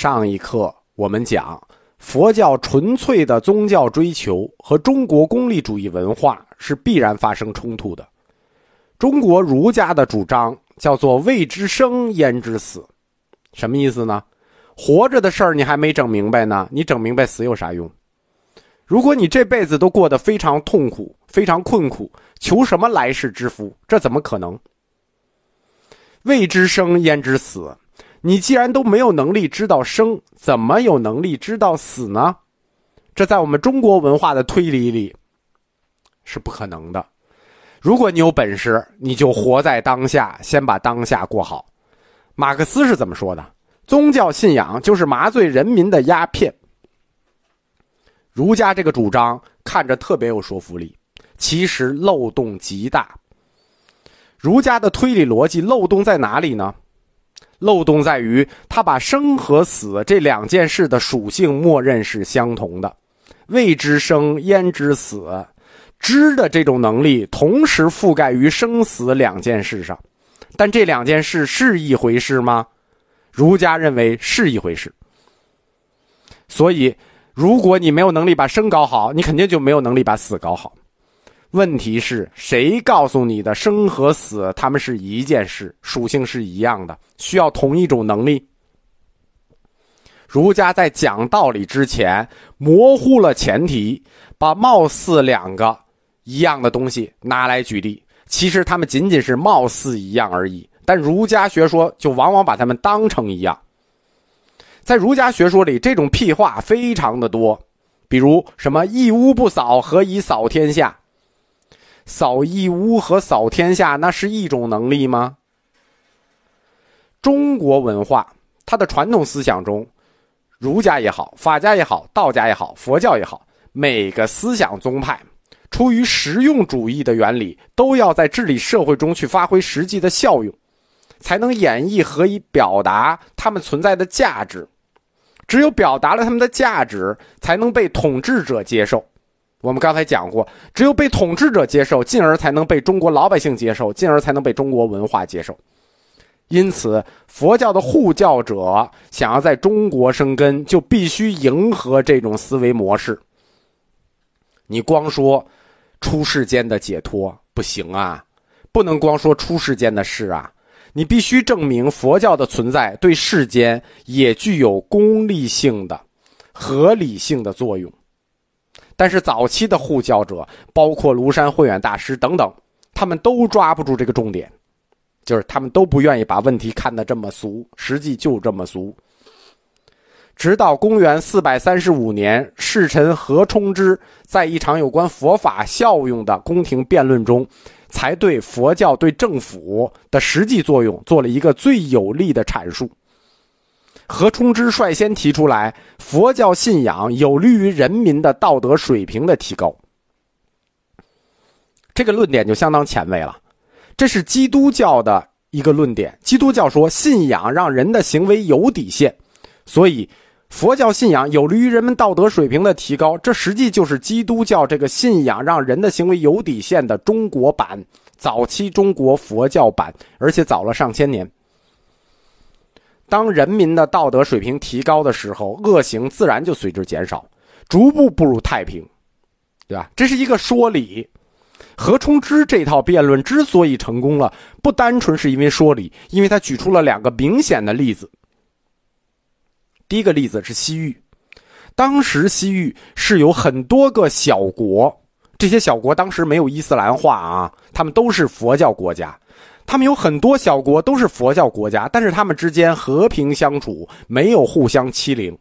上一课我们讲，佛教纯粹的宗教追求和中国功利主义文化是必然发生冲突的。中国儒家的主张叫做“未知生焉知死”，什么意思呢？活着的事儿你还没整明白呢，你整明白死有啥用？如果你这辈子都过得非常痛苦、非常困苦，求什么来世之福？这怎么可能？未知生焉知死？你既然都没有能力知道生，怎么有能力知道死呢？这在我们中国文化的推理里是不可能的。如果你有本事，你就活在当下，先把当下过好。马克思是怎么说的？宗教信仰就是麻醉人民的鸦片。儒家这个主张看着特别有说服力，其实漏洞极大。儒家的推理逻辑漏洞在哪里呢？漏洞在于，他把生和死这两件事的属性默认是相同的，未知生焉知死，知的这种能力同时覆盖于生死两件事上，但这两件事是一回事吗？儒家认为是一回事。所以，如果你没有能力把生搞好，你肯定就没有能力把死搞好。问题是谁告诉你的生和死，他们是一件事，属性是一样的，需要同一种能力？儒家在讲道理之前模糊了前提，把貌似两个一样的东西拿来举例，其实他们仅仅是貌似一样而已。但儒家学说就往往把他们当成一样。在儒家学说里，这种屁话非常的多，比如什么“一屋不扫，何以扫天下”。扫一屋和扫天下，那是一种能力吗？中国文化，它的传统思想中，儒家也好，法家也好，道家也好，佛教也好，每个思想宗派，出于实用主义的原理，都要在治理社会中去发挥实际的效用，才能演绎和以表达他们存在的价值。只有表达了他们的价值，才能被统治者接受。我们刚才讲过，只有被统治者接受，进而才能被中国老百姓接受，进而才能被中国文化接受。因此，佛教的护教者想要在中国生根，就必须迎合这种思维模式。你光说出世间的解脱不行啊，不能光说出世间的事啊，你必须证明佛教的存在对世间也具有功利性的、合理性的作用。但是早期的护教者，包括庐山慧远大师等等，他们都抓不住这个重点，就是他们都不愿意把问题看得这么俗，实际就这么俗。直到公元四百三十五年，侍臣何冲之在一场有关佛法效用的宫廷辩论中，才对佛教对政府的实际作用做了一个最有力的阐述。何冲之率先提出来，佛教信仰有利于人民的道德水平的提高。这个论点就相当前卫了，这是基督教的一个论点。基督教说，信仰让人的行为有底线，所以佛教信仰有利于人们道德水平的提高。这实际就是基督教这个信仰让人的行为有底线的中国版，早期中国佛教版，而且早了上千年。当人民的道德水平提高的时候，恶行自然就随之减少，逐步步入太平，对吧？这是一个说理。何冲之这套辩论之所以成功了，不单纯是因为说理，因为他举出了两个明显的例子。第一个例子是西域，当时西域是有很多个小国，这些小国当时没有伊斯兰化啊，他们都是佛教国家。他们有很多小国都是佛教国家，但是他们之间和平相处，没有互相欺凌。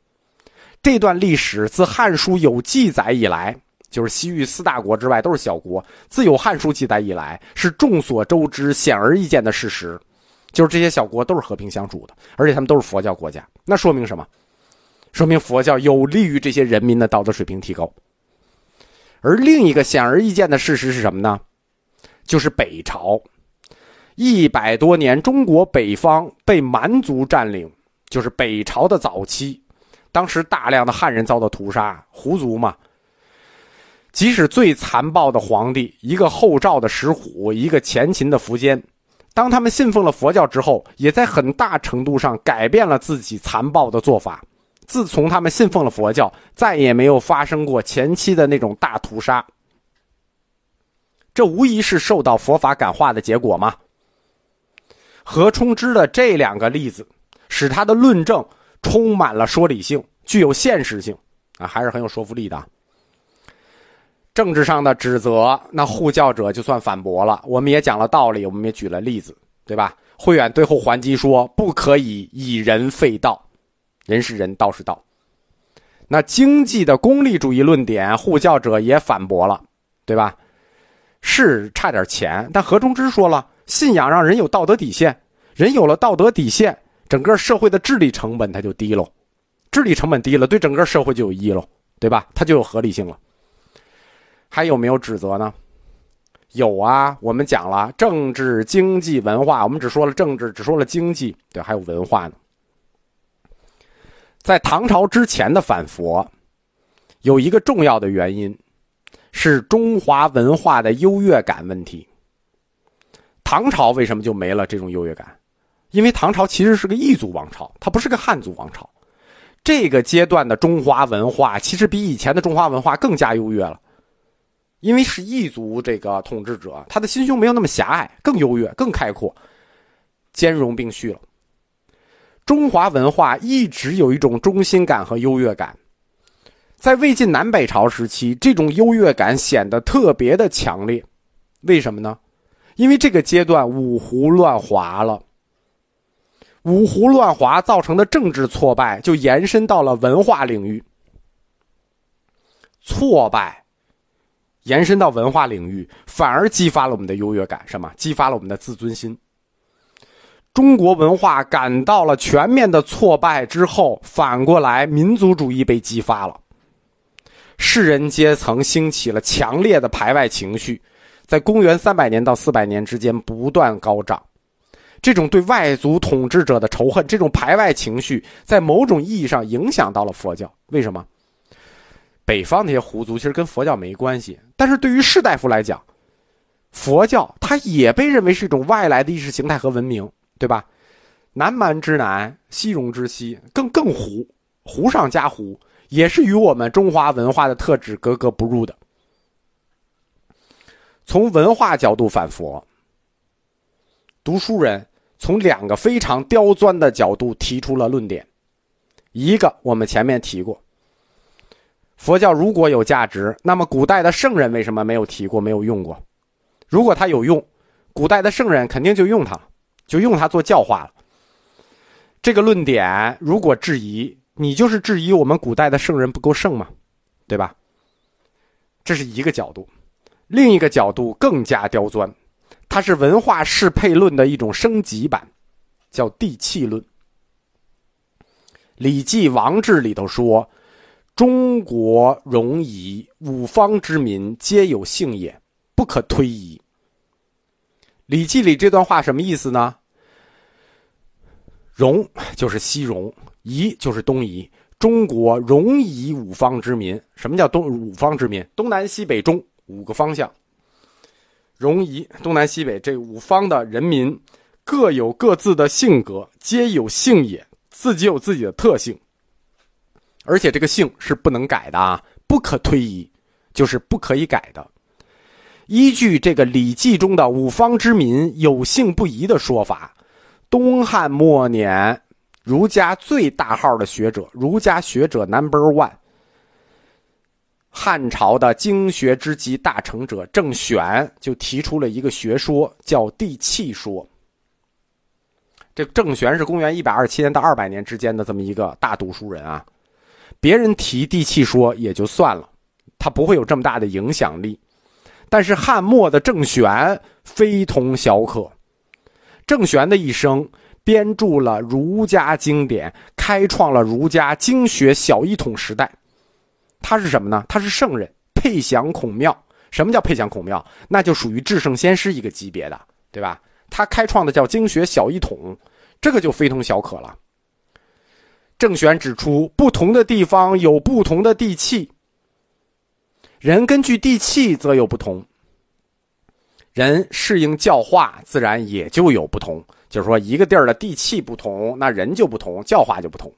这段历史自《汉书》有记载以来，就是西域四大国之外都是小国。自有《汉书》记载以来，是众所周知、显而易见的事实，就是这些小国都是和平相处的，而且他们都是佛教国家。那说明什么？说明佛教有利于这些人民的道德水平提高。而另一个显而易见的事实是什么呢？就是北朝。一百多年，中国北方被蛮族占领，就是北朝的早期。当时大量的汉人遭到屠杀，胡族嘛。即使最残暴的皇帝，一个后赵的石虎，一个前秦的苻坚，当他们信奉了佛教之后，也在很大程度上改变了自己残暴的做法。自从他们信奉了佛教，再也没有发生过前期的那种大屠杀。这无疑是受到佛法感化的结果吗？何冲之的这两个例子，使他的论证充满了说理性，具有现实性啊，还是很有说服力的。政治上的指责，那护教者就算反驳了。我们也讲了道理，我们也举了例子，对吧？慧远最后还击说：“不可以以人废道。”人是人，道是道。那经济的功利主义论点，护教者也反驳了，对吧？是差点钱，但何冲之说了，信仰让人有道德底线，人有了道德底线，整个社会的治理成本它就低喽，治理成本低了，对整个社会就有益喽，对吧？它就有合理性了。还有没有指责呢？有啊，我们讲了政治、经济、文化，我们只说了政治，只说了经济，对，还有文化呢。在唐朝之前的反佛，有一个重要的原因，是中华文化的优越感问题。唐朝为什么就没了这种优越感？因为唐朝其实是个异族王朝，它不是个汉族王朝。这个阶段的中华文化其实比以前的中华文化更加优越了，因为是异族这个统治者，他的心胸没有那么狭隘，更优越、更开阔，兼容并蓄了。中华文化一直有一种中心感和优越感，在魏晋南北朝时期，这种优越感显得特别的强烈。为什么呢？因为这个阶段五胡乱华了，五胡乱华造成的政治挫败就延伸到了文化领域，挫败延伸到文化领域，反而激发了我们的优越感，什么？激发了我们的自尊心。中国文化感到了全面的挫败之后，反过来民族主义被激发了，士人阶层兴起了强烈的排外情绪，在公元三百年到四百年之间不断高涨。这种对外族统治者的仇恨，这种排外情绪，在某种意义上影响到了佛教。为什么？北方那些胡族其实跟佛教没关系，但是对于士大夫来讲，佛教它也被认为是一种外来的意识形态和文明。对吧？南蛮之南，西戎之西，更更胡，胡上加胡，也是与我们中华文化的特质格格不入的。从文化角度反佛，读书人从两个非常刁钻的角度提出了论点。一个我们前面提过，佛教如果有价值，那么古代的圣人为什么没有提过、没有用过？如果他有用，古代的圣人肯定就用它。就用它做教化了。这个论点如果质疑，你就是质疑我们古代的圣人不够圣嘛，对吧？这是一个角度，另一个角度更加刁钻，它是文化适配论的一种升级版，叫地气论。《礼记·王志》里头说：“中国戎夷五方之民，皆有性也，不可推移。”《礼记》里这段话什么意思呢？戎就是西戎，夷就是东夷。中国戎夷五方之民，什么叫东五方之民？东南西北中五个方向。戎夷东南西北这五方的人民，各有各自的性格，皆有性也，自己有自己的特性。而且这个性是不能改的啊，不可推移，就是不可以改的。依据这个《礼记》中的“五方之民有性不移”的说法，东汉末年儒家最大号的学者，儒家学者 Number One，汉朝的经学之极大成者郑玄就提出了一个学说，叫地气说。这郑玄是公元一百二十七年到二百年之间的这么一个大读书人啊，别人提地气说也就算了，他不会有这么大的影响力。但是汉末的郑玄非同小可，郑玄的一生编著了儒家经典，开创了儒家经学小一统时代。他是什么呢？他是圣人，配享孔庙。什么叫配享孔庙？那就属于至圣先师一个级别的，对吧？他开创的叫经学小一统，这个就非同小可了。郑玄指出，不同的地方有不同的地气。人根据地气则有不同，人适应教化，自然也就有不同。就是说，一个地儿的地气不同，那人就不同，教化就不同。